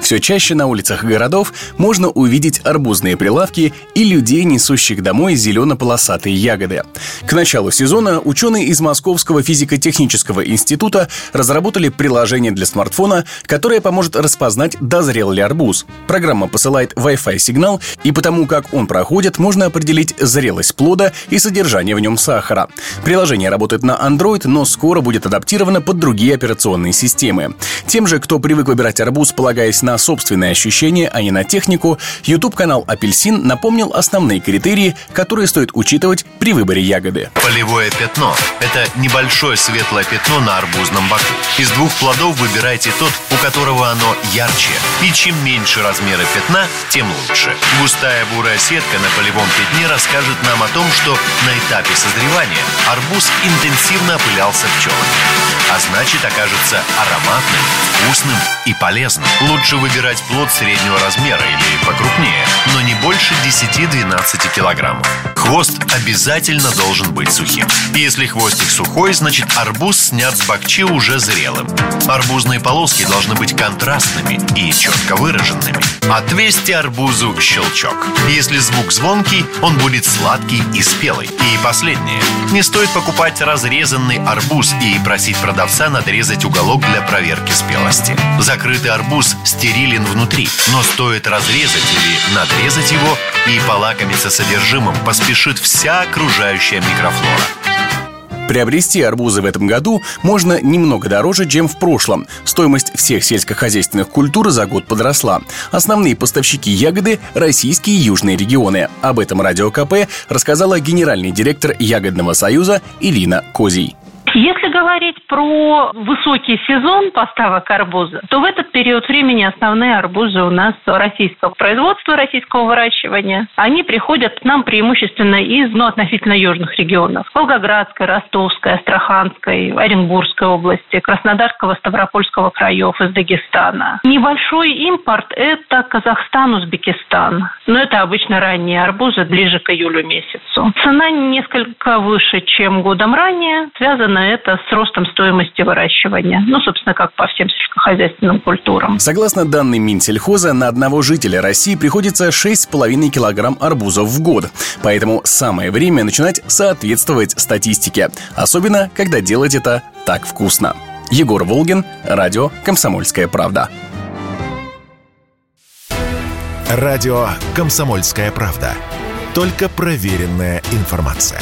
все чаще на улицах городов можно увидеть арбузные прилавки и людей, несущих домой зелено-полосатые ягоды. К началу сезона ученые из Московского физико-технического института разработали приложение для смартфона, которое поможет распознать, дозрел ли арбуз. Программа посылает Wi-Fi сигнал, и потому как он проходит, можно определить зрелость плода и содержание в нем сахара. Приложение работает на Android, но скоро будет адаптировано под другие операционные системы. Тем же, кто привык выбирать арбуз, полагаясь на собственные ощущения, а не на технику, YouTube-канал «Апельсин» напомнил основные критерии, которые стоит учитывать при выборе ягоды. Полевое пятно – это небольшое светлое пятно на арбузном боку. Из двух плодов выбирайте тот, у которого оно ярче. И чем меньше размеры пятна, тем лучше. Густая бурая сетка на полевом пятне расскажет нам о том, что на этапе созревания арбуз интенсивно опылялся пчелами. А значит, окажется ароматным, вкусным и полезным. Лучше выбирать плод среднего размера или покрупнее, но не больше 10-12 килограммов. Хвост обязательно должен быть сухим. Если хвостик сухой, значит арбуз снят с бакчи уже зрелым. Арбузные полоски должны быть контрастными и четко выраженными. Отвесьте арбузу щелчок. Если звук звонкий, он будет сладкий и спелый. И последнее. Не стоит покупать разрезанный арбуз и просить продавца надрезать уголок для проверки спелости. Закрытый арбуз стерилен внутри, но стоит разрезать или надрезать его и полакомиться содержимым поспешит вся окружающая микрофлора. Приобрести арбузы в этом году можно немного дороже, чем в прошлом. Стоимость всех сельскохозяйственных культур за год подросла. Основные поставщики ягоды – российские и южные регионы. Об этом Радио КП рассказала генеральный директор Ягодного союза Илина Козий. Если говорить про высокий сезон поставок арбуза, то в этот период времени основные арбузы у нас российского производства, российского выращивания. Они приходят к нам преимущественно из ну, относительно южных регионов. Волгоградской, Ростовской, Астраханской, Оренбургской области, Краснодарского, Ставропольского краев, из Дагестана. Небольшой импорт – это Казахстан, Узбекистан. Но это обычно ранние арбузы, ближе к июлю месяцу. Цена несколько выше, чем годом ранее. Связано это с ростом стоимости выращивания. Ну, собственно, как по всем сельскохозяйственным культурам. Согласно данным Минсельхоза, на одного жителя России приходится 6,5 килограмм арбузов в год. Поэтому самое время начинать соответствовать статистике. Особенно, когда делать это так вкусно. Егор Волгин, радио «Комсомольская правда». Радио «Комсомольская правда». Только проверенная информация.